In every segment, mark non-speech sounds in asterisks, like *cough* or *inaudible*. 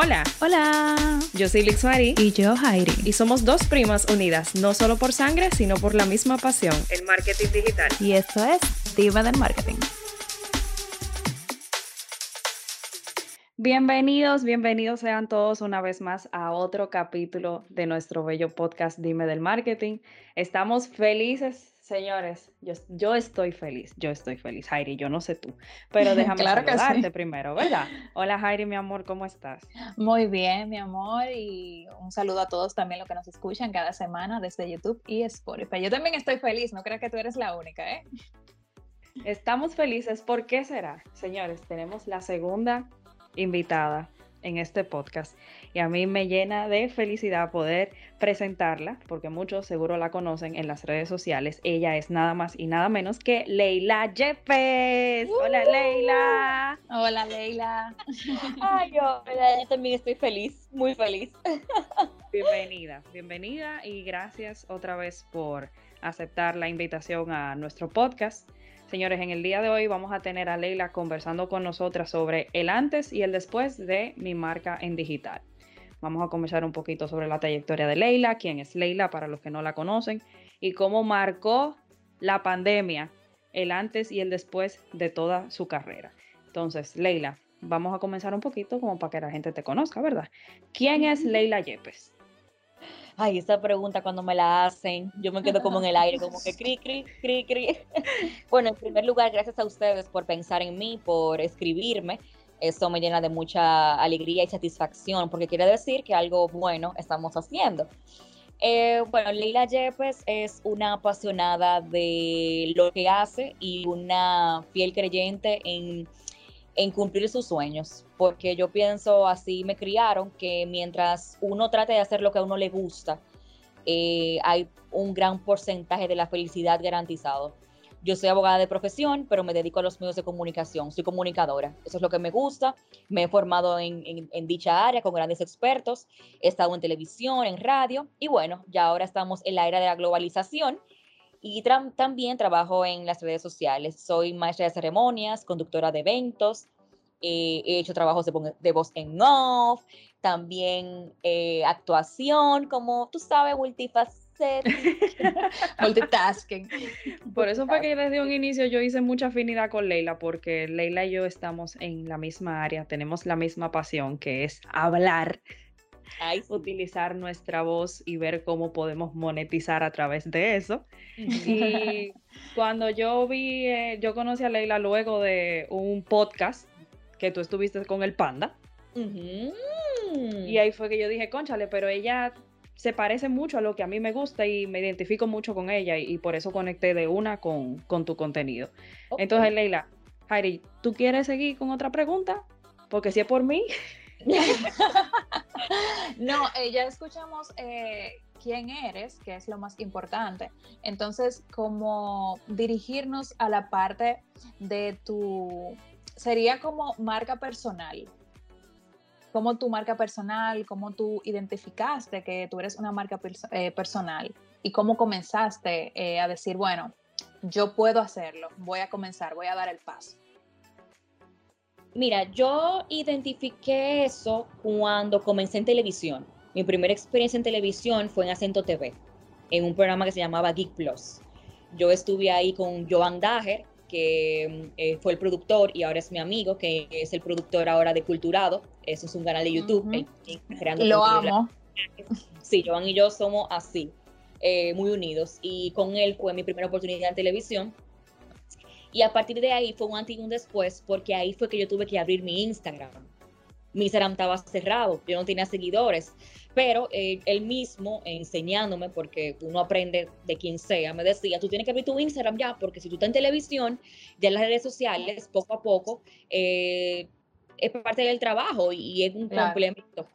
Hola. Hola. Yo soy Lixmari. Y yo, Jairi. Y somos dos primas unidas, no solo por sangre, sino por la misma pasión, el marketing digital. Y esto es Diva del Marketing. Bienvenidos, bienvenidos sean todos una vez más a otro capítulo de nuestro bello podcast Dime del Marketing. Estamos felices, señores. Yo, estoy feliz, yo estoy feliz, Jairi, yo no sé tú, pero *laughs* déjame claro saludarte primero, ¿verdad? Hola Jairi, mi amor, ¿cómo estás? Muy bien, mi amor, y un saludo a todos también los que nos escuchan cada semana desde YouTube y Spotify. Yo también estoy feliz, no creo que tú eres la única, ¿eh? Estamos felices, ¿por qué será? Señores, tenemos la segunda invitada en este podcast y a mí me llena de felicidad poder presentarla porque muchos seguro la conocen en las redes sociales. Ella es nada más y nada menos que Leila Jeffes. Hola Leila. Hola Leila. *laughs* Ay, yo, yo también estoy feliz, muy feliz. *laughs* Bienvenida, bienvenida y gracias otra vez por aceptar la invitación a nuestro podcast. Señores, en el día de hoy vamos a tener a Leila conversando con nosotras sobre el antes y el después de mi marca en digital. Vamos a conversar un poquito sobre la trayectoria de Leila, quién es Leila para los que no la conocen y cómo marcó la pandemia el antes y el después de toda su carrera. Entonces, Leila, vamos a comenzar un poquito como para que la gente te conozca, ¿verdad? ¿Quién es Leila Yepes? Ay, esa pregunta cuando me la hacen, yo me quedo como en el aire, como que cri, cri, cri, cri. *laughs* Bueno, en primer lugar, gracias a ustedes por pensar en mí, por escribirme. Eso me llena de mucha alegría y satisfacción, porque quiere decir que algo bueno estamos haciendo. Eh, bueno, Leila Yepes es una apasionada de lo que hace y una fiel creyente en cumplir sus sueños, porque yo pienso, así me criaron, que mientras uno trate de hacer lo que a uno le gusta, eh, hay un gran porcentaje de la felicidad garantizado. Yo soy abogada de profesión, pero me dedico a los medios de comunicación, soy comunicadora, eso es lo que me gusta, me he formado en, en dicha área con grandes expertos, he estado en televisión, en radio, y bueno, ya ahora estamos en la era de la globalización, y también trabajo en las redes sociales. Soy maestra de ceremonias, conductora de eventos, eh, he hecho trabajos de, voz en off, también eh, actuación, como tú sabes, multifacética. *laughs* Multitasking. *laughs* Por eso fue que desde un inicio yo hice mucha afinidad con Leila, porque Leila y yo estamos en la misma área, tenemos la misma pasión, que es hablar utilizar nuestra voz y ver cómo podemos monetizar a través de eso. Y *laughs* cuando yo vi, eh, yo conocí a Leila luego de un podcast que tú estuviste con el panda. Y ahí fue que yo dije, conchale, pero ella se parece mucho a lo que a mí me gusta y me identifico mucho con ella y, por eso conecté de una con, tu contenido. Entonces, Leila, Jairi, ¿tú quieres seguir con otra pregunta? Porque si es por mí, *laughs* no, eh, ya escuchamos eh, quién eres, que es lo más importante. Entonces, como dirigirnos a la parte de tu, sería como marca personal. Como tu marca personal, cómo tú identificaste que tú eres una marca eh, personal y cómo comenzaste a decir, bueno, yo puedo hacerlo, voy a comenzar, voy a dar el paso. Mira, yo identifiqué eso cuando comencé en televisión. Mi primera experiencia en televisión fue en Acento TV, en un programa que se llamaba Geek Plus. Yo estuve ahí con Joan Dager, que eh, fue el productor y ahora es mi amigo, que es el productor ahora de Culturado. Eso es un canal de YouTube. Lo amo. Sí, Joan y yo somos así, eh, muy unidos. Y con él fue mi primera oportunidad en televisión y a partir de ahí fue un antes y un después, porque ahí fue que yo tuve que abrir mi Instagram. Mi Instagram estaba cerrado, yo no tenía seguidores, pero eh, él mismo enseñándome, porque uno aprende de quien sea, me decía, tú tienes que abrir tu Instagram ya, porque si tú estás en televisión, ya en las redes sociales, poco a poco, eh, es parte del trabajo y, es un complemento.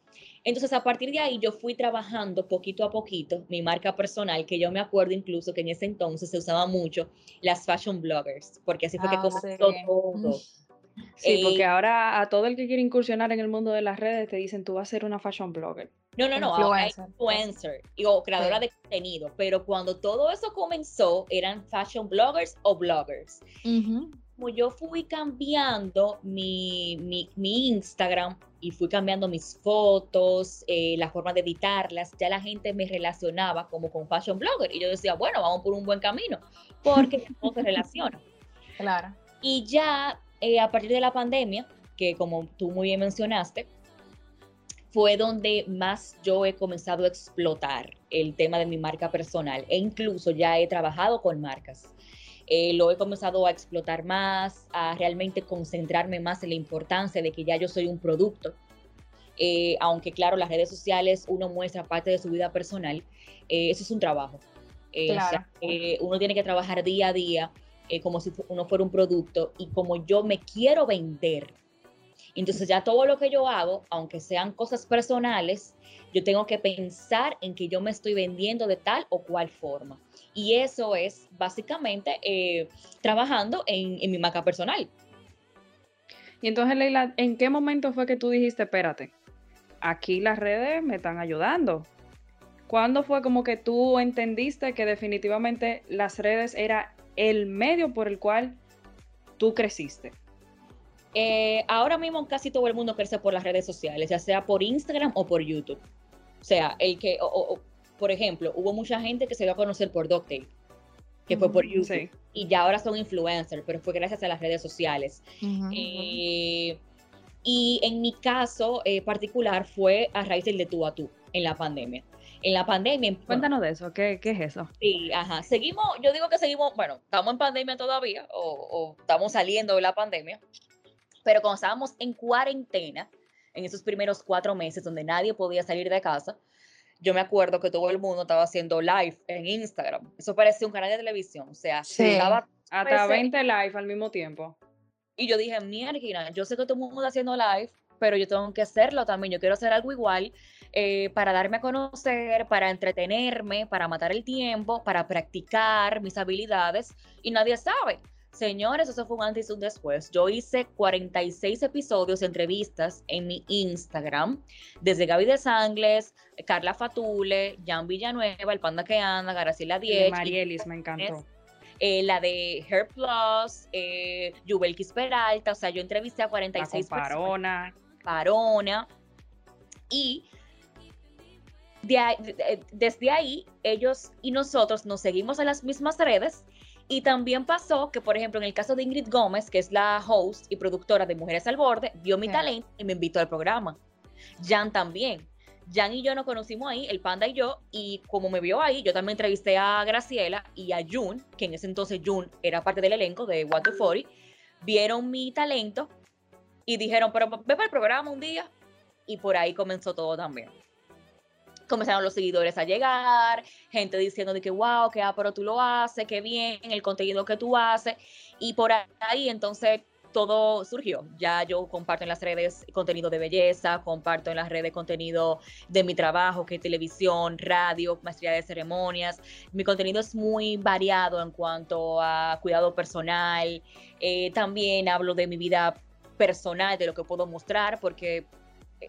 Entonces, a partir de ahí, yo fui trabajando poquito a poquito mi marca personal, que yo me acuerdo incluso que en ese entonces se usaba mucho las fashion bloggers, porque así fue que ah, comenzó todo. Sí, porque eh, ahora a todo el que quiere incursionar en el mundo de las redes te dicen tú vas a ser una fashion blogger. No, no, no, influencer, influencer o creadora de contenido, pero cuando todo eso comenzó eran fashion bloggers o bloggers. Como yo fui cambiando mi, mi, mi Instagram y fui cambiando mis fotos, eh, la forma de editarlas, ya la gente me relacionaba como con fashion blogger y yo decía, bueno, vamos por un buen camino, porque *laughs* todo se relaciona. Claro. Y ya eh, a partir de la pandemia, que como tú muy bien mencionaste, fue donde más yo he comenzado a explotar el tema de mi marca personal e incluso ya he trabajado con marcas. Eh, lo he comenzado a explotar más, a realmente concentrarme más en la importancia de que ya yo soy un producto. Eh, aunque claro, las redes sociales uno muestra parte de su vida personal, eh, eso es un trabajo. uno tiene que trabajar día a día como si uno fuera un producto y como yo me quiero vender. Entonces ya todo lo que yo hago, aunque sean cosas personales, yo tengo que pensar en que yo me estoy vendiendo de tal o cual forma. Y eso es básicamente eh, trabajando en, mi marca personal. Y entonces, Leila, ¿en qué momento fue que tú dijiste, espérate, aquí las redes me están ayudando? ¿Cuándo fue como que tú entendiste que definitivamente las redes era el medio por el cual tú creciste? Eh, ahora mismo casi todo el mundo crece por las redes sociales, ya sea por Instagram o por YouTube. O sea, el que, por ejemplo, hubo mucha gente que se dio a conocer por Doctape, que fue por YouTube, y ya ahora son influencers, pero fue gracias a las redes sociales. Eh, y en mi caso eh, particular fue a raíz del de tú a tú en la pandemia. En la pandemia. Cuéntanos de eso, ¿Qué, ¿qué, es eso? Sí, ajá. Seguimos, yo digo que seguimos, bueno, estamos en pandemia todavía, o, o estamos saliendo de la pandemia, pero cuando estábamos en cuarentena, en esos primeros cuatro meses donde nadie podía salir de casa, yo me acuerdo que todo el mundo estaba haciendo live en Instagram. Eso parecía un canal de televisión. O sea, se daba hasta 20 live al mismo tiempo. Y yo dije, mierda, yo sé que todo el mundo está haciendo live, pero yo tengo que hacerlo también. Yo quiero hacer algo igual eh, para darme a conocer, para entretenerme, para matar el tiempo, para practicar mis habilidades. Y nadie sabe. Señores, eso fue un antes y un después. Yo hice 46 episodios, entrevistas en mi Instagram, desde Gaby de Sangles, Carla Fatule, Jan Villanueva, El Panda que anda, Garacila Diez. Marielis, me encantó. Eh, la de Hair Plus, eh, Yubelkis Peralta, o sea, yo entrevisté a 46 la Parona. Parona. Y desde ahí, ellos y nosotros nos seguimos en las mismas redes y también pasó que, por ejemplo, en el caso de Ingrid Gómez, que es la host y productora de Mujeres al Borde, vio mi talento y me invitó al programa. Jan también. Jan y yo nos conocimos ahí, el Panda y yo, y como me vio ahí, yo también entrevisté a Graciela y a Jun, que en ese entonces Jun era parte del elenco de What the 40, vieron mi talento y dijeron, pero ve para el programa un día, y por ahí comenzó todo también comenzaron los seguidores a llegar, gente diciendo de que wow, que ah, pero tú lo haces, qué bien, el contenido que tú haces. Y por ahí entonces todo surgió. Ya yo comparto en las redes contenido de belleza, comparto en las redes contenido de mi trabajo, que es televisión, radio, maestría de ceremonias. Mi contenido es muy variado en cuanto a cuidado personal. Eh, también hablo de mi vida personal, de lo que puedo mostrar, porque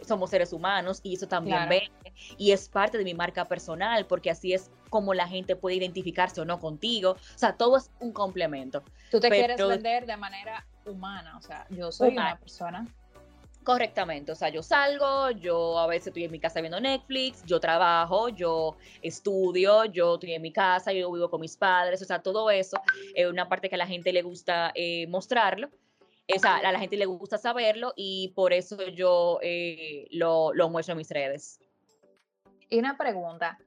somos seres humanos y eso también ve y es parte de mi marca personal porque así es como la gente puede identificarse o no contigo. O sea, todo es un complemento. Tú te quieres vender de manera humana, o sea, yo soy una persona. Correctamente, o sea, yo salgo, yo a veces estoy en mi casa viendo Netflix, yo trabajo, yo estudio, yo estoy en mi casa, yo vivo con mis padres, o sea, todo eso es una parte que a la gente le gusta eh, mostrarlo o a la gente le gusta saberlo y por eso yo eh, lo, lo muestro en mis redes. Y una pregunta,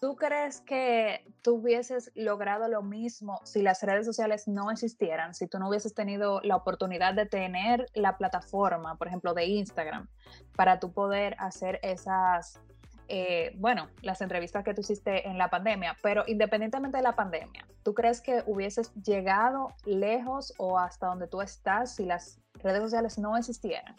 ¿tú crees que tú hubieses logrado lo mismo si las redes sociales no existieran, si tú no hubieses tenido la oportunidad de tener la plataforma, por ejemplo, de Instagram, para tú poder hacer esas eh, bueno, las entrevistas que tú hiciste en la pandemia, pero independientemente de la pandemia, ¿tú crees que hubieses llegado lejos o hasta donde tú estás si las redes sociales no existieran?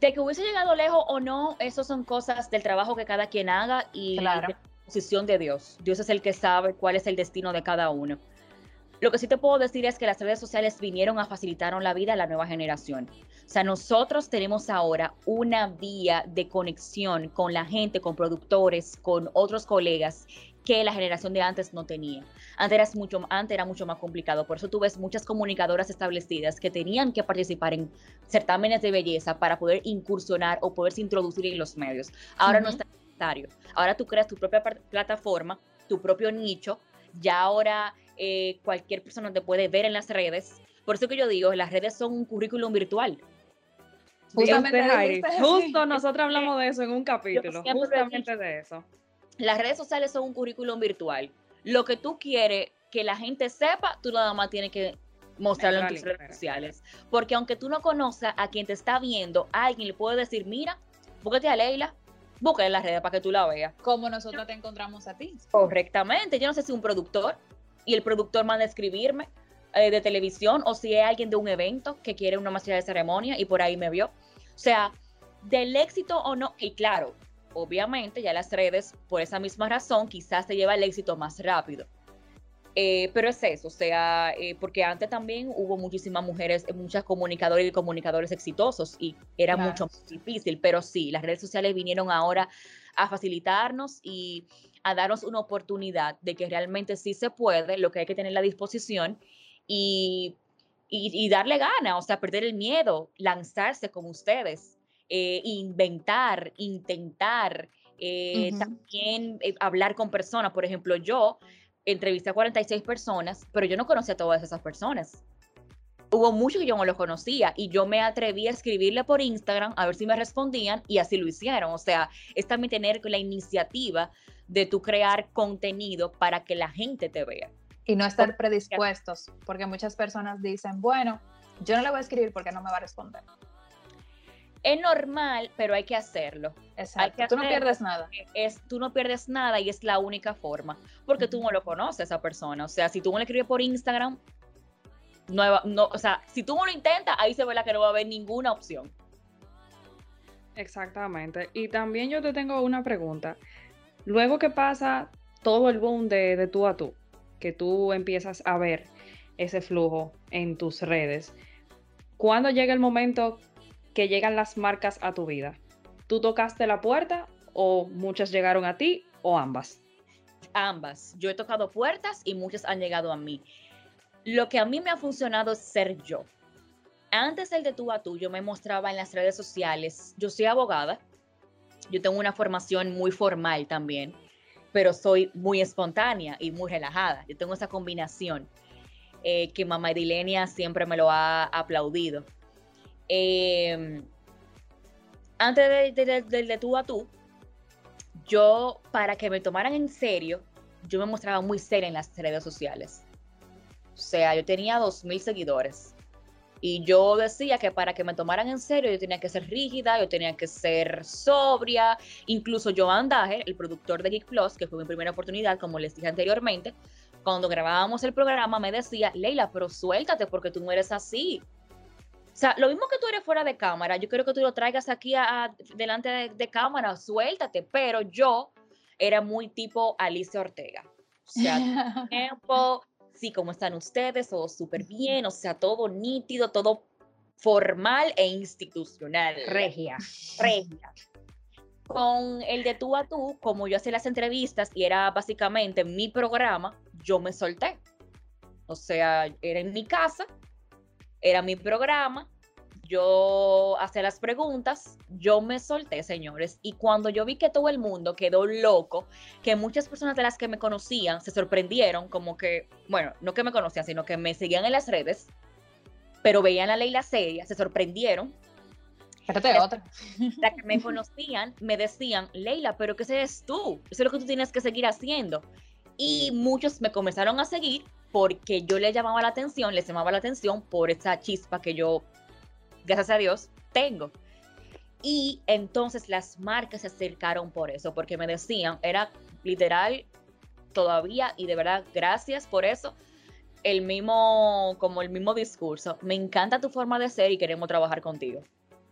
De que hubiese llegado lejos o no, eso son cosas del trabajo que cada quien haga y la posición de Dios. Dios es el que sabe cuál es el destino de cada uno. Lo que sí te puedo decir es que las redes sociales vinieron a facilitar la vida a la nueva generación. O sea, nosotros tenemos ahora una vía de conexión con la gente, con productores, con otros colegas que la generación de antes no tenía. Antes era, mucho, antes era mucho más complicado, por eso tú ves muchas comunicadoras establecidas que tenían que participar en certámenes de belleza para poder incursionar o poderse introducir en los medios. Ahora no es necesario. Ahora tú creas tu propia plataforma, tu propio nicho, ya ahora eh, cualquier persona te puede ver en las redes. Por eso que yo digo, las redes son un currículum virtual. Justamente, justo nosotros hablamos de eso en un capítulo, justamente de eso las redes sociales son un currículum virtual. Lo que tú quieres que la gente sepa, tú nada más tienes que mostrarlo en tus redes sociales. Porque aunque tú no conozcas a quien te está viendo, alguien le puede decir, mira, búsquete a Leila, búsquete en las redes para que tú la veas. Como nosotros te encontramos a ti. Correctamente. Yo no sé si un productor y el productor manda a escribirme eh, de televisión o si es alguien de un evento que quiere una maestría de ceremonia y por ahí me vio. O sea, del éxito o no, y claro, obviamente ya las redes, por esa misma razón, quizás te lleva el éxito más rápido. Eh, pero es eso, o sea, eh, porque antes también hubo muchísimas mujeres, muchas comunicadores y comunicadores exitosos y era mucho más difícil, pero sí, las redes sociales vinieron ahora a facilitarnos y a darnos una oportunidad de que realmente sí se puede, lo que hay que tener la disposición y, y darle gana, o sea, perder el miedo, lanzarse como ustedes. Eh, inventar, intentar, eh, también eh, hablar con personas. Por ejemplo, yo entrevisté a 46 personas, pero yo no conocía a todas esas personas. Hubo muchos que yo no los conocía y yo me atreví a escribirle por Instagram a ver si me respondían y así lo hicieron. O sea, es también tener la iniciativa de tu crear contenido para que la gente te vea. Y no estar predispuestos, porque muchas personas dicen, bueno, yo no le voy a escribir porque no me va a responder es normal, pero hay que hacerlo. Exacto. tú no pierdes nada. Es, tú no pierdes nada y es la única forma, porque tú no lo conoces a esa persona. O sea, si tú no le escribes por Instagram, no, no, o sea, si tú no lo intentas, ahí se ve la que no va a haber ninguna opción. Exactamente. Y también yo te tengo una pregunta. Luego que pasa todo el boom de, de tú a tú, que tú empiezas a ver ese flujo en tus redes, ¿cuándo llega el momento que llegan las marcas a tu vida? ¿Tú tocaste la puerta o muchas llegaron a ti o ambas? Ambas. Yo he tocado puertas y muchas han llegado a mí. Lo que a mí me ha funcionado es ser yo. Antes del de tú a tú, yo me mostraba en las redes sociales. Yo soy abogada. Yo tengo una formación muy formal también, pero soy muy espontánea y muy relajada. Yo tengo esa combinación eh, que mamá Edilenia siempre me lo ha aplaudido. Em, antes del de, de, tú a tú, yo, para que me tomaran en serio, yo me mostraba muy seria en las redes sociales. O sea, yo tenía 2.000 seguidores. Y yo decía que para que me tomaran en serio yo tenía que ser rígida, yo tenía que ser sobria. Incluso Joan Dager, el productor de Geek Plus, que fue mi primera oportunidad, como les dije anteriormente, cuando grabábamos el programa me decía, Leila, pero suéltate porque tú no eres así. O sea, lo mismo que tú eres fuera de cámara, yo quiero que tú lo traigas aquí a, delante de, cámara, suéltate, pero yo era muy tipo Alicia Ortega. O sea, *laughs* tiempo, sí, ¿cómo están ustedes? Todo súper bien, o sea, todo nítido, todo formal e institucional. Regia. Regia. Con el de tú a tú, como yo hacía las entrevistas y era básicamente mi programa, yo me solté. O sea, era en mi casa, era mi programa, yo hacía las preguntas, yo me solté, señores, y cuando yo vi que todo el mundo quedó loco, que muchas personas de las que me conocían se sorprendieron, como que, bueno, no que me conocían, sino que me seguían en las redes, pero veían a Leila seria, se sorprendieron. Espérate otra. *laughs* Las que me conocían me decían, Leila, pero ¿qué es tú? Eso es lo que tú tienes que seguir haciendo. Y muchos me comenzaron a seguir porque yo les llamaba la atención, les llamaba la atención por esa chispa que yo, gracias a Dios, tengo. Y entonces las marcas se acercaron por eso, porque me decían, era literal todavía, y de verdad, gracias por eso, el mismo, como el mismo discurso. Me encanta tu forma de ser y queremos trabajar contigo.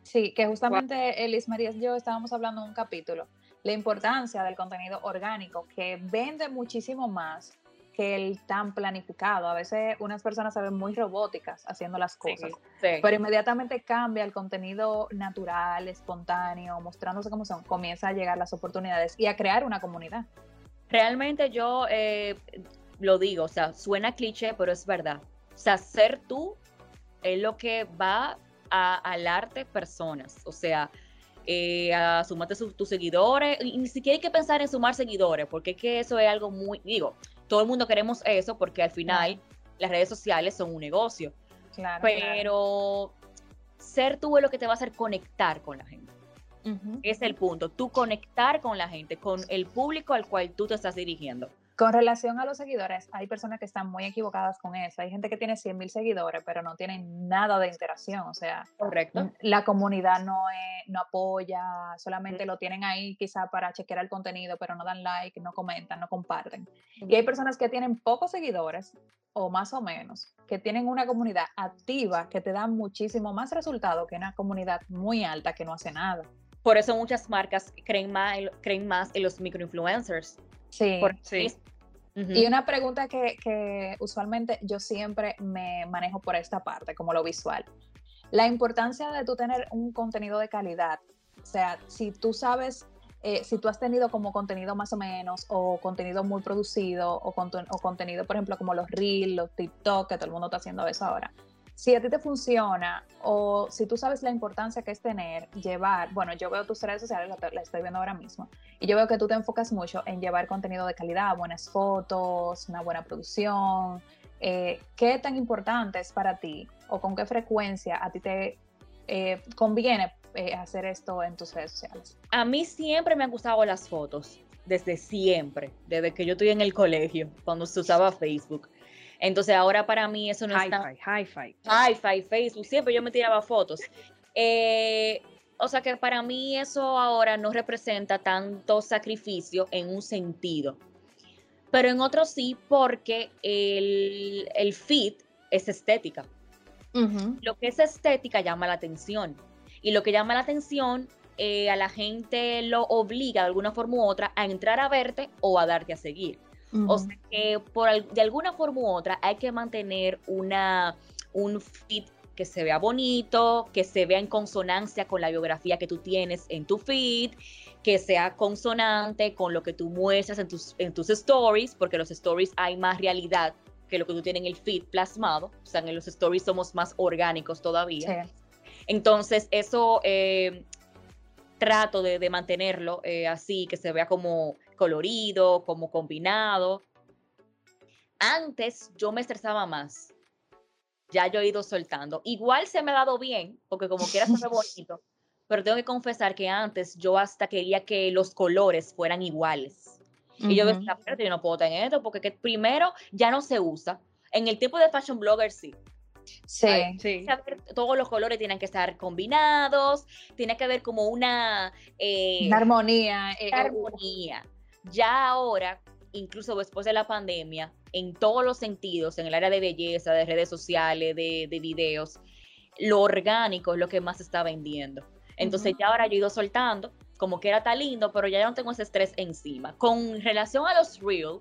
Sí, que justamente Elis María y yo estábamos hablando en un capítulo, la importancia del contenido orgánico, que vende muchísimo más que el tan planificado. A veces unas personas se ven muy robóticas haciendo las cosas, pero inmediatamente cambia el contenido natural, espontáneo, mostrándose como son, comienza a llegar las oportunidades y a crear una comunidad. Realmente yo eh, lo digo, o sea, suena cliché, pero es verdad. O sea, ser tú es lo que va a alarte personas. O sea, eh, a sumarte tus seguidores. Y ni siquiera hay que pensar en sumar seguidores, porque es que eso es algo muy, digo, todo el mundo queremos eso porque al final las redes sociales son un negocio. Claro, pero ser tú es lo que te va a hacer conectar con la gente. Es el punto, tú conectar con la gente, con el público al cual tú te estás dirigiendo. Con relación a los seguidores, hay personas que están muy equivocadas con eso. Hay gente que tiene 100 mil seguidores, pero no tienen nada de interacción. O sea, Correcto. la comunidad no, no apoya, solamente lo tienen ahí quizá para chequear el contenido, pero no dan like, no comentan, no comparten. Y hay personas que tienen pocos seguidores, o más o menos, que tienen una comunidad activa que te da muchísimo más resultado que una comunidad muy alta que no hace nada. Por eso muchas marcas creen más, creen más en los microinfluencers Sí, sí. Y una pregunta que, usualmente yo siempre me manejo por esta parte, como lo visual. La importancia de tú tener un contenido de calidad. O sea, si tú sabes, eh, si tú has tenido como contenido más o menos, o contenido muy producido, o, o contenido, por ejemplo, como los Reels, los TikTok, que todo el mundo está haciendo eso ahora si a ti te funciona o si tú sabes la importancia que es tener, llevar, bueno, yo veo tus redes sociales, la, estoy viendo ahora mismo, y yo veo que tú te enfocas mucho en llevar contenido de calidad, buenas fotos, una buena producción. Eh, ¿Qué tan importante es para ti o con qué frecuencia a ti te eh, conviene eh, hacer esto en tus redes sociales? A mí siempre me han gustado las fotos, desde siempre, desde que yo estoy en el colegio, cuando se usaba Facebook. Entonces ahora para mí eso no es está... Hi-Fi, Hi-Fi, Facebook, siempre yo me tiraba fotos. Eh, o sea que para mí eso ahora no representa tanto sacrificio en un sentido, pero en otro sí porque el, el fit es estética. Lo que es estética llama la atención y lo que llama la atención eh, a la gente lo obliga de alguna forma u otra a entrar a verte o a darte a seguir. O sea que por, de alguna forma u otra hay que mantener una, un feed que se vea bonito, que se vea en consonancia con la biografía que tú tienes en tu feed, que sea consonante con lo que tú muestras en tus, en tus stories, porque en los stories hay más realidad que lo que tú tienes en el feed plasmado. O sea, en los stories somos más orgánicos todavía. Entonces, eso eh, trato de, mantenerlo eh, así, que se vea como colorido, como combinado. Antes yo me estresaba más. Ya yo he ido soltando. Igual se me ha dado bien, porque como quiera se ve *laughs* bonito. Pero tengo que confesar que antes yo hasta quería que los colores fueran iguales. Y yo decía, pero yo no puedo tener esto, porque primero ya no se usa. En el tiempo de fashion blogger sí. Sí, sí. todos los colores tienen que estar combinados, tiene que haber como una, eh, armonía. Eh, armonía. Ya ahora, incluso después de la pandemia, en todos los sentidos, en el área de belleza, de redes sociales, de, videos, lo orgánico es lo que más se está vendiendo. Entonces ya ahora yo he ido soltando, como que era tan lindo, pero ya no tengo ese estrés encima. Con relación a los Reels,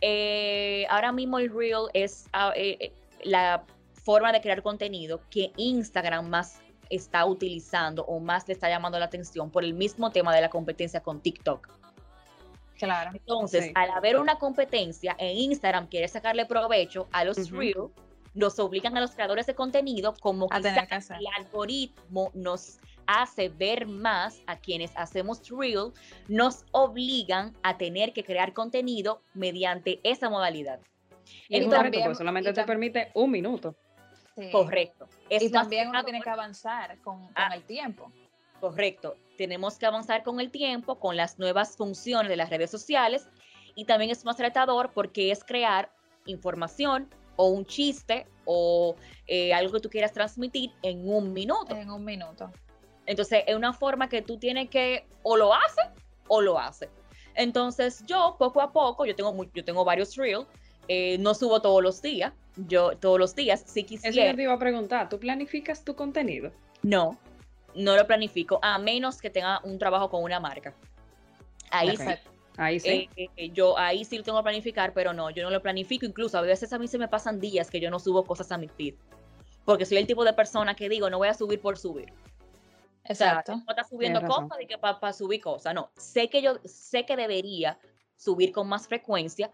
eh, ahora mismo el Reel es ah, eh, eh, la forma de crear contenido que Instagram más está utilizando o más le está llamando la atención por el mismo tema de la competencia con TikTok. Claro. Entonces, al haber una competencia en Instagram quiere sacarle provecho a los Reels, nos obligan a los creadores de contenido como que el algoritmo nos hace ver más a quienes hacemos Reel, nos obligan a tener que crear contenido mediante esa modalidad. Y también, solamente te permite un minuto. Correcto. y también uno tiene que avanzar con, con ah. el tiempo. Correcto. Tenemos que avanzar con el tiempo, con las nuevas funciones de las redes sociales y también es más tratador porque es crear información o un chiste o eh, algo que tú quieras transmitir en un minuto. En un minuto. Entonces, es una forma que tú tienes que o lo haces o lo haces. Entonces, yo poco a poco, yo tengo, yo tengo varios reels, eh, no subo todos los días, yo todos los días, si quisiera. Eso te iba a preguntar, ¿tú planificas tu contenido? No, no lo planifico, a menos que tenga un trabajo con una marca. Ahí sí. Ahí sí. Eh, eh, yo ahí sí lo tengo que planificar, pero no, yo no lo planifico. Incluso a veces a mí se me pasan días que yo no subo cosas a mi feed. Porque soy el tipo de persona que digo, no voy a subir por subir. Exacto. no está subiendo cosas y que para subir cosas. No, sé que yo sé que debería subir con más frecuencia,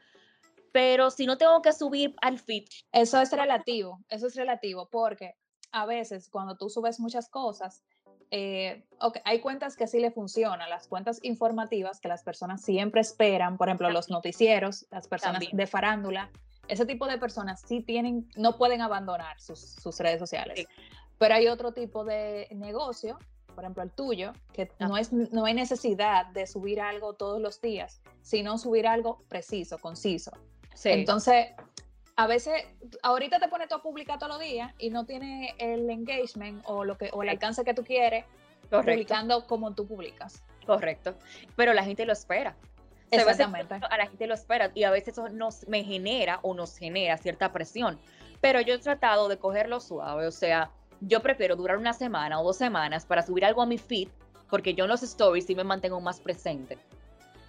pero si no tengo que subir al feed. Eso es relativo, eso es relativo, porque a veces cuando tú subes muchas cosas, eh, hay cuentas que sí le funcionan, las cuentas informativas que las personas siempre esperan, por ejemplo, los noticieros, las personas de farándula, ese tipo de personas sí tienen, no pueden abandonar sus, redes sociales. Pero hay otro tipo de negocio, por ejemplo el tuyo, que no, es, no hay necesidad de subir algo todos los días, sino subir algo preciso, conciso. Entonces, a veces, ahorita te pones todo a publicar todos los días y no tiene el engagement o, lo que, o el alcance que tú quieres publicando como tú publicas. Correcto. Pero la gente lo espera. Exactamente. A la gente lo espera y a veces eso nos me genera o nos genera cierta presión. Pero yo he tratado de cogerlo suave, o sea, yo prefiero durar una semana o dos semanas para subir algo a mi feed, porque yo en los stories sí me mantengo más presente.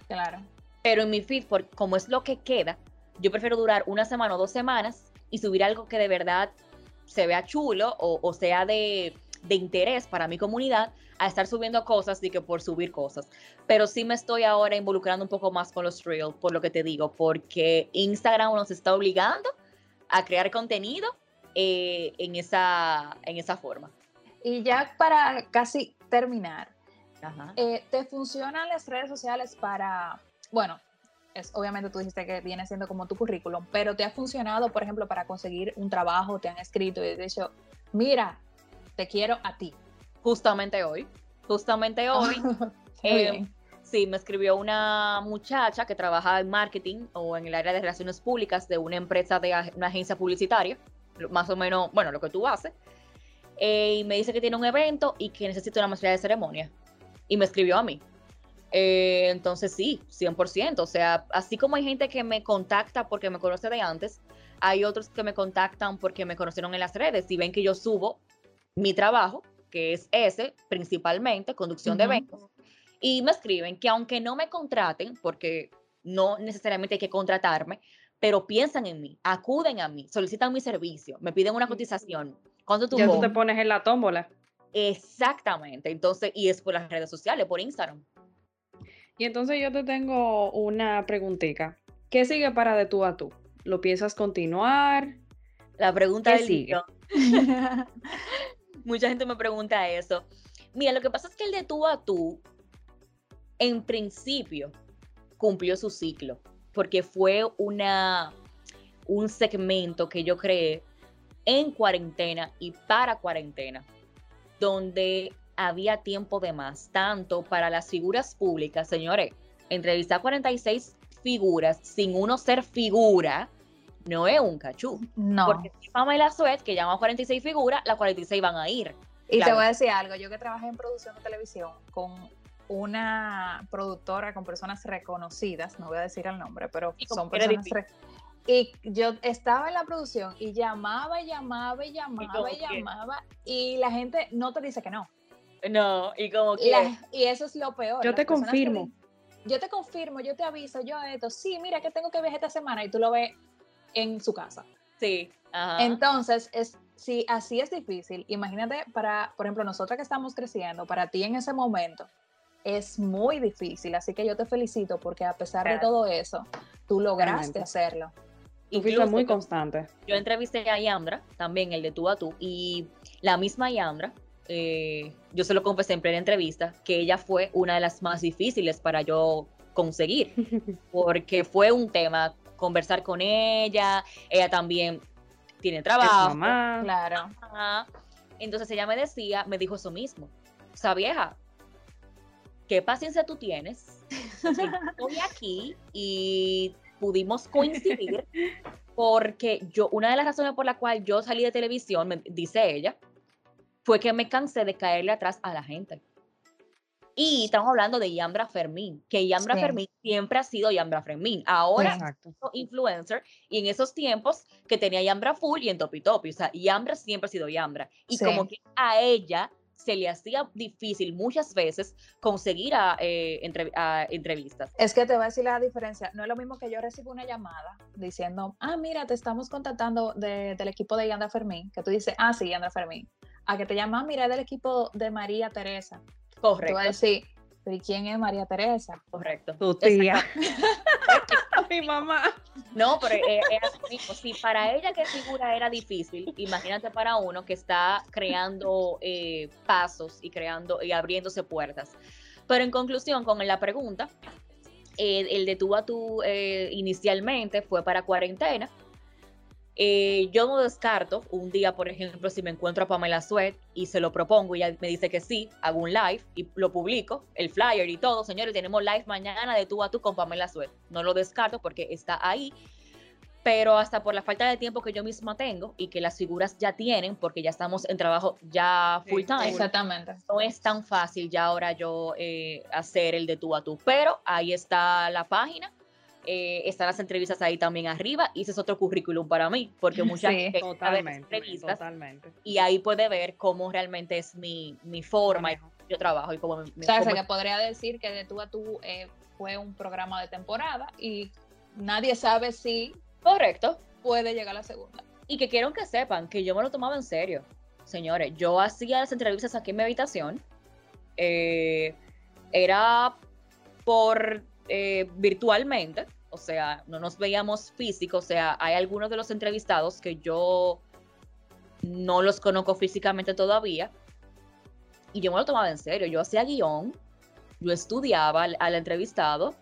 Claro. Pero en mi feed, por, como es lo que queda, yo prefiero durar una semana o dos semanas y subir algo que de verdad se vea chulo o, sea de, interés para mi comunidad a estar subiendo cosas y que por subir cosas. Pero sí me estoy ahora involucrando un poco más con los Reels, por lo que te digo, porque Instagram nos está obligando a crear contenido eh, en, esa, en esa forma. Y ya para casi terminar, eh, ¿te funcionan las redes sociales para, bueno, es, obviamente tú dijiste que viene siendo como tu currículum, pero te ha funcionado, por ejemplo, para conseguir un trabajo, te han escrito y dicho, mira, te quiero a ti. Justamente hoy, justamente *laughs* hoy. eh, sí, me escribió una muchacha que trabaja en marketing o en el área de relaciones públicas de una empresa de una agencia publicitaria, más o menos, bueno, lo que tú haces. Eh, y me dice que tiene un evento y que necesita una maestría de ceremonia. Y me escribió a mí. Eh, entonces sí, 100%. O sea, así como hay gente que me contacta porque me conoce de antes, hay otros que me contactan porque me conocieron en las redes y ven que yo subo mi trabajo, que es ese principalmente, conducción de eventos, y me escriben que aunque no me contraten, porque no necesariamente hay que contratarme, pero piensan en mí, acuden a mí, solicitan mi servicio, me piden una cotización. ¿Cuánto tú Ya tú te pones en la tómbola. Exactamente. Entonces, y es por las redes sociales, por Instagram. Y entonces yo te tengo una preguntita. ¿Qué sigue para de tú a tú? ¿Lo piensas continuar? La pregunta del sigue? *laughs* Mucha gente me pregunta eso. Mira, lo que pasa es que el de tú a tú, en principio, cumplió su ciclo, porque fue una, un segmento que yo creé en cuarentena y para cuarentena, donde había tiempo de más, tanto para las figuras públicas, señores, entrevistar 46 figuras sin uno ser figura, no es un cachú. No. Porque si Pamela Suez, que llama 46 figuras, las 46 van a ir. Y te voy a decir algo, yo que trabajé en producción de televisión con una productora con personas reconocidas, no voy a decir el nombre, pero son personas y yo estaba en la producción y llamaba llamaba y llamaba y, llamaba y la gente no te dice que no. No, y como que... y eso es lo peor. Yo te confirmo. yo te confirmo, yo te aviso, yo esto, sí, mira que tengo que viajar esta semana y tú lo ves en su casa. Sí. Entonces, es, si así es difícil, imagínate para, por ejemplo, nosotras que estamos creciendo, para ti en ese momento, es muy difícil. Así que yo te felicito porque a pesar de todo eso, tú lograste hacerlo. Y fuiste muy constante. Yo entrevisté a Yandra, también el de tú a tú, y la misma Yandra eh, yo se lo confesé en plena entrevista, que ella fue una de las más difíciles para yo conseguir, *laughs* porque fue un tema conversar con ella, ella también tiene trabajo. Claro. Entonces ella me decía, me dijo eso mismo, o sea, vieja, ¿qué paciencia tú tienes? *laughs* Estoy aquí y pudimos coincidir *laughs* porque yo, una de las razones por la cual yo salí de televisión, me, dice ella, fue que me cansé de caerle atrás a la gente. Y estamos hablando de Yambra Fermín, que Yambra Fermín siempre ha sido Yambra Fermín. Ahora es influencer y en esos tiempos que tenía Yambra Full y en Topi Topi. O sea, Yambra siempre ha sido Yambra. Y como que a ella se le hacía difícil muchas veces conseguir a, eh, entrevistas. Es que te voy a decir la diferencia. No es lo mismo que yo recibo una llamada diciendo, ah, mira, te estamos contactando del equipo de Yandra Fermín, que tú dices, ah, sí, Yandra Fermín a que te llamas, mira, del equipo de María Teresa. Correcto. Tú vas a decir, ¿pero quién es María Teresa? Correcto. Tu tía. *laughs* *laughs* Mi mamá. No, pero es, Si para ella que figura era difícil, imagínate para uno que está creando eh, pasos y creando y abriéndose puertas. Pero en conclusión, con la pregunta, eh, el de tú a tú eh, inicialmente fue para cuarentena eh, yo no descarto un día, por ejemplo, si me encuentro a Pamela Sweat y se lo propongo y ella me dice que sí, hago un live y lo publico, el flyer y todo. Señores, tenemos live mañana de tú a tú con Pamela Sweat. No lo descarto porque está ahí, pero hasta por la falta de tiempo que yo misma tengo y que las figuras ya tienen, porque ya estamos en trabajo ya full time. exactamente. No es tan fácil ya ahora yo eh, hacer el de tú a tú, pero ahí está la página eh, están las entrevistas ahí también arriba y ese es otro currículum para mí, porque *laughs* mucha gente totalmente, entrevistas y ahí puede ver cómo realmente es mi, mi forma y yo trabajo y cómo me, o sea, que podría decir que de tú a tú eh, fue un programa de temporada y nadie sabe si correcto puede llegar a la segunda. Y que quiero que sepan que yo me lo tomaba en serio. Señores, yo hacía las entrevistas aquí en mi habitación. Eh, era por eh, virtualmente, o sea, no nos veíamos físico, o sea, hay algunos de los entrevistados que yo no los conozco físicamente todavía, y yo me lo tomaba en serio, yo hacía guion, yo estudiaba al, entrevistado,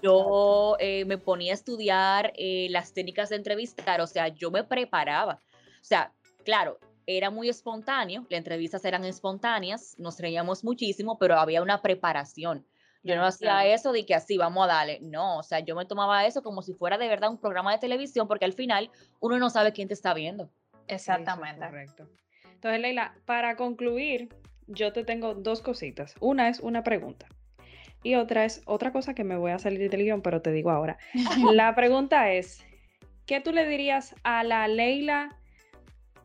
yo eh, me ponía a estudiar eh, las técnicas de entrevistar, o sea, yo me preparaba, o sea, claro, era muy espontáneo, las entrevistas eran espontáneas, nos reíamos muchísimo, pero había una preparación. Yo no hacía eso de que así vamos a darle. No, o sea, yo me tomaba eso como si fuera de verdad un programa de televisión, porque al final uno no sabe quién te está viendo. Exactamente. correcto. Entonces, Leila, para concluir, yo te tengo dos cositas. Una es una pregunta. Y otra es otra cosa que me voy a salir del guion, pero te digo ahora. *laughs* La pregunta es, ¿qué tú le dirías a la Leila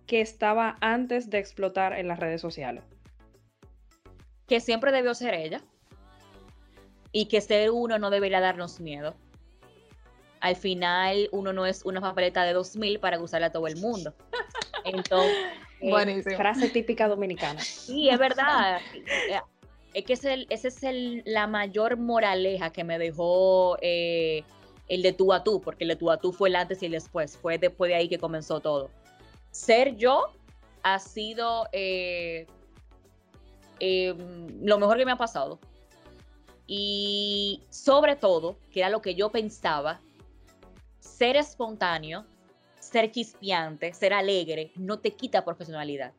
que estaba antes de explotar en las redes sociales? Que siempre debió ser ella y que ser uno no debería darnos miedo. Al final, uno no es una papeleta de 2000 para usarla a todo el mundo. *laughs* Entonces, frase típica dominicana. Sí, es verdad. Es que esa es el, la mayor moraleja que me dejó eh, el de tú a tú, porque el de tú a tú fue el antes y el después. Fue después de ahí que comenzó todo. Ser yo ha sido eh, eh, lo mejor que me ha pasado y sobre todo, que era lo que yo pensaba, ser espontáneo, ser chispeante, ser alegre, no te quita profesionalidad.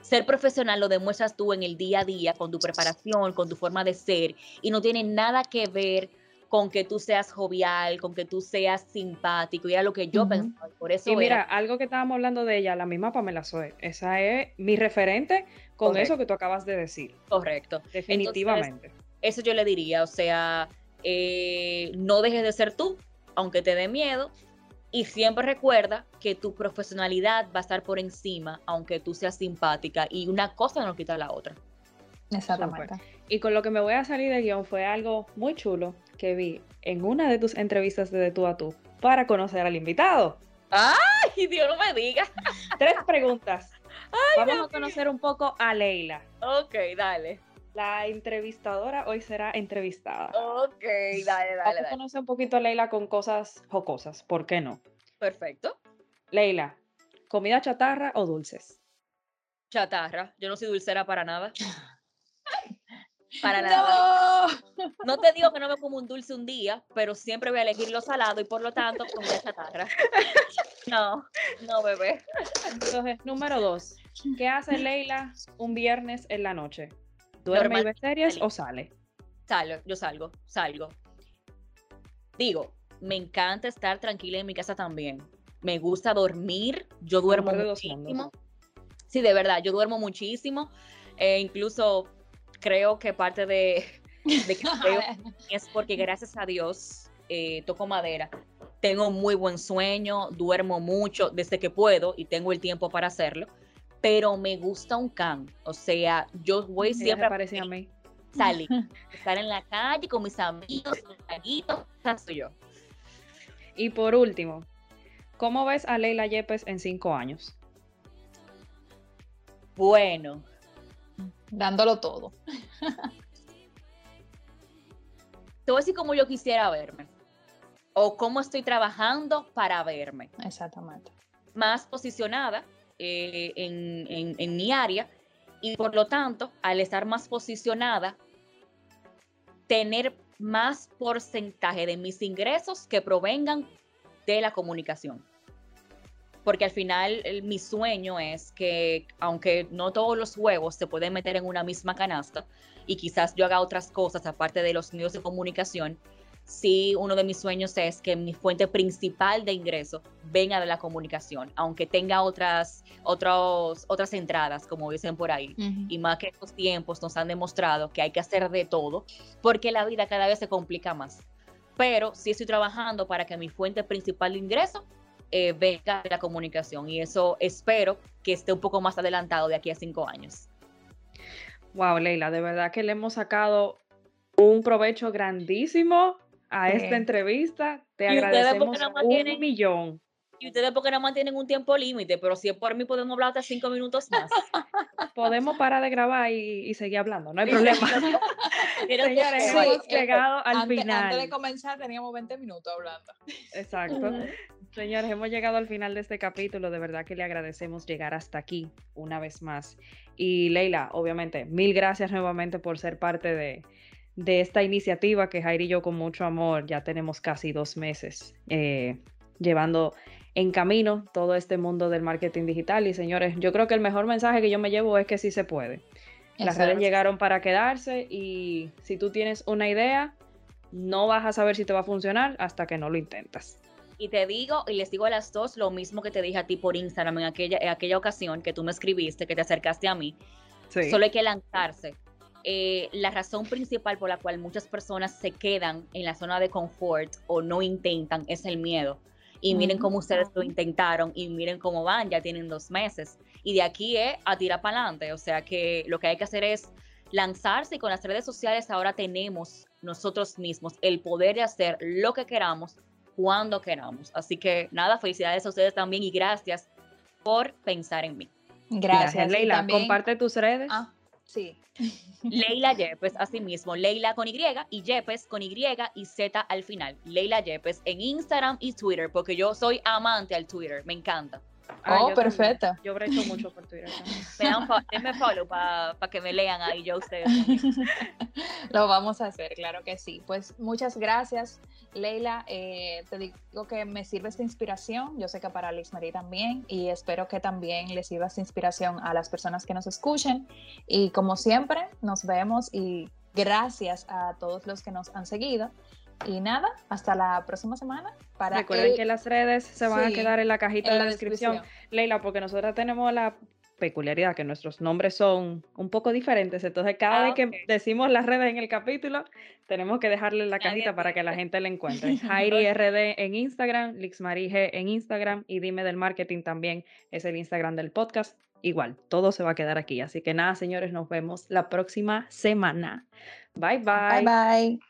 Ser profesional lo demuestras tú en el día a día, con tu preparación, con tu forma de ser, y no tiene nada que ver con que tú seas jovial, con que tú seas simpático, y era lo que yo pensaba. Por eso y mira, algo que estábamos hablando de ella, la misma Pamela Zoe, esa es mi referente con eso que tú acabas de decir. Correcto. Definitivamente. Eso yo le diría, o sea, eh, no dejes de ser tú, aunque te dé miedo, y siempre recuerda que tu profesionalidad va a estar por encima, aunque tú seas simpática, y una cosa no quita la otra. Exactamente. Y con lo que me voy a salir de guion fue algo muy chulo que vi en una de tus entrevistas de, tú a tú para conocer al invitado. ¡Ay, Dios no me diga! Tres preguntas. Vamos a conocer un poco a Leila. Ok, dale. La entrevistadora hoy será entrevistada. Ok, dale, dale. Vamos a conocer un poquito a Leila con cosas jocosas, ¿por qué no? Perfecto. Leila, ¿comida chatarra o dulces? Chatarra. Yo no soy dulcera para nada. Para *laughs* nada. No te digo que no me como un dulce un día, pero siempre voy a elegir lo salado y por lo tanto comida chatarra. *laughs* No, no, bebé. Entonces, número dos. ¿Qué hace Leila un viernes en la noche? ¿Duerme y ve series o sale? Salgo, yo salgo, salgo. Digo, me encanta estar tranquila en mi casa también. Me gusta dormir, yo duermo muchísimo. Sí, de verdad, yo duermo muchísimo. E incluso creo que parte de, de que *laughs* es porque gracias a Dios eh, toco madera. Tengo muy buen sueño, duermo mucho desde que puedo y tengo el tiempo para hacerlo pero me gusta un can. O sea, yo voy siempre a, mí. salir, *laughs* estar en la calle con mis amigos, con soy yo. Y por último, ¿cómo ves a Leila Yepes en cinco años? Bueno. Dándolo todo. *laughs* te voy a decir cómo yo quisiera verme o cómo estoy trabajando para verme. Exactamente. Más posicionada eh, en, mi área y por lo tanto, al estar más posicionada, tener más porcentaje de mis ingresos que provengan de la comunicación. Porque al final mi sueño es que, aunque no todos los huevos se pueden meter en una misma canasta, y quizás yo haga otras cosas aparte de los medios de comunicación, sí uno de mis sueños es que mi fuente principal de ingreso venga de la comunicación, aunque tenga otras, otros, otras entradas, como dicen por ahí. Y más que estos tiempos nos han demostrado que hay que hacer de todo, porque la vida cada vez se complica más. Pero sí estoy trabajando para que mi fuente principal de ingreso eh, venga de la comunicación y eso espero que esté un poco más adelantado de aquí a cinco años. Wow, Leila, de verdad que le hemos sacado un provecho grandísimo a esta entrevista. Te agradecemos un millón. Y ustedes porque no mantienen un tiempo límite, pero si es por mí podemos hablar hasta cinco minutos más. podemos parar de grabar y, seguir hablando, no hay problema. *laughs* Señores, hemos llegado al final. Antes de comenzar teníamos 20 minutos hablando. Exacto. Señores, hemos llegado al final de este capítulo. De verdad que le agradecemos llegar hasta aquí una vez más. Y Leila, obviamente, mil gracias nuevamente por ser parte de, de esta iniciativa que Jair y yo con mucho amor ya tenemos casi dos meses eh, llevando en camino todo este mundo del marketing digital. Y señores, yo creo que el mejor mensaje que yo me llevo es que sí se puede. Las redes llegaron para quedarse y si tú tienes una idea, no vas a saber si te va a funcionar hasta que no lo intentas. Y te digo, y les digo a las dos lo mismo que te dije a ti por Instagram en aquella, en aquella ocasión que tú me escribiste, que te acercaste a mí. Solo hay que lanzarse. Eh, la razón principal por la cual muchas personas se quedan en la zona de confort o no intentan es el miedo. Y miren cómo ustedes lo intentaron y miren cómo van, ya tienen dos meses. Y de aquí es a tirar para adelante. O sea que lo que hay que hacer es lanzarse y con las redes sociales ahora tenemos nosotros mismos el poder de hacer lo que queramos cuando queramos. Así que nada, felicidades a ustedes también y gracias por pensar en mí. Gracias, Leila. Comparte tus redes. Ah, sí. Leila Yepes, así mismo, Leila con Y y Yepes con Y y Z al final. Leila Yepes en Instagram y Twitter, porque yo soy amante al Twitter, me encanta. Oh, perfecto. Yo brecho mucho por Twitter. *laughs* denme follow para que me lean ahí yo ustedes. *laughs* Lo vamos a hacer, claro que sí. Pues muchas gracias, Leila. Eh, te digo que me sirve esta inspiración. Yo sé que para Liz Marie también. Y espero que también les sirva esta inspiración a las personas que nos escuchen. Y como siempre, nos vemos y gracias a todos los que nos han seguido. Y nada, hasta la próxima semana. Para Recuerden que las redes se van a quedar en la cajita de la descripción. Leila, porque nosotros tenemos la peculiaridad que nuestros nombres son un poco diferentes. Entonces, cada vez ah, que decimos las redes en el capítulo, tenemos que dejarle la cajita para que la gente la encuentre. *laughs* Jairi RD en Instagram, Lixmarige en Instagram y Dime del Marketing también es el Instagram del podcast. Igual, todo se va a quedar aquí. Así que nada, señores, nos vemos la próxima semana. Bye, bye. Bye, bye.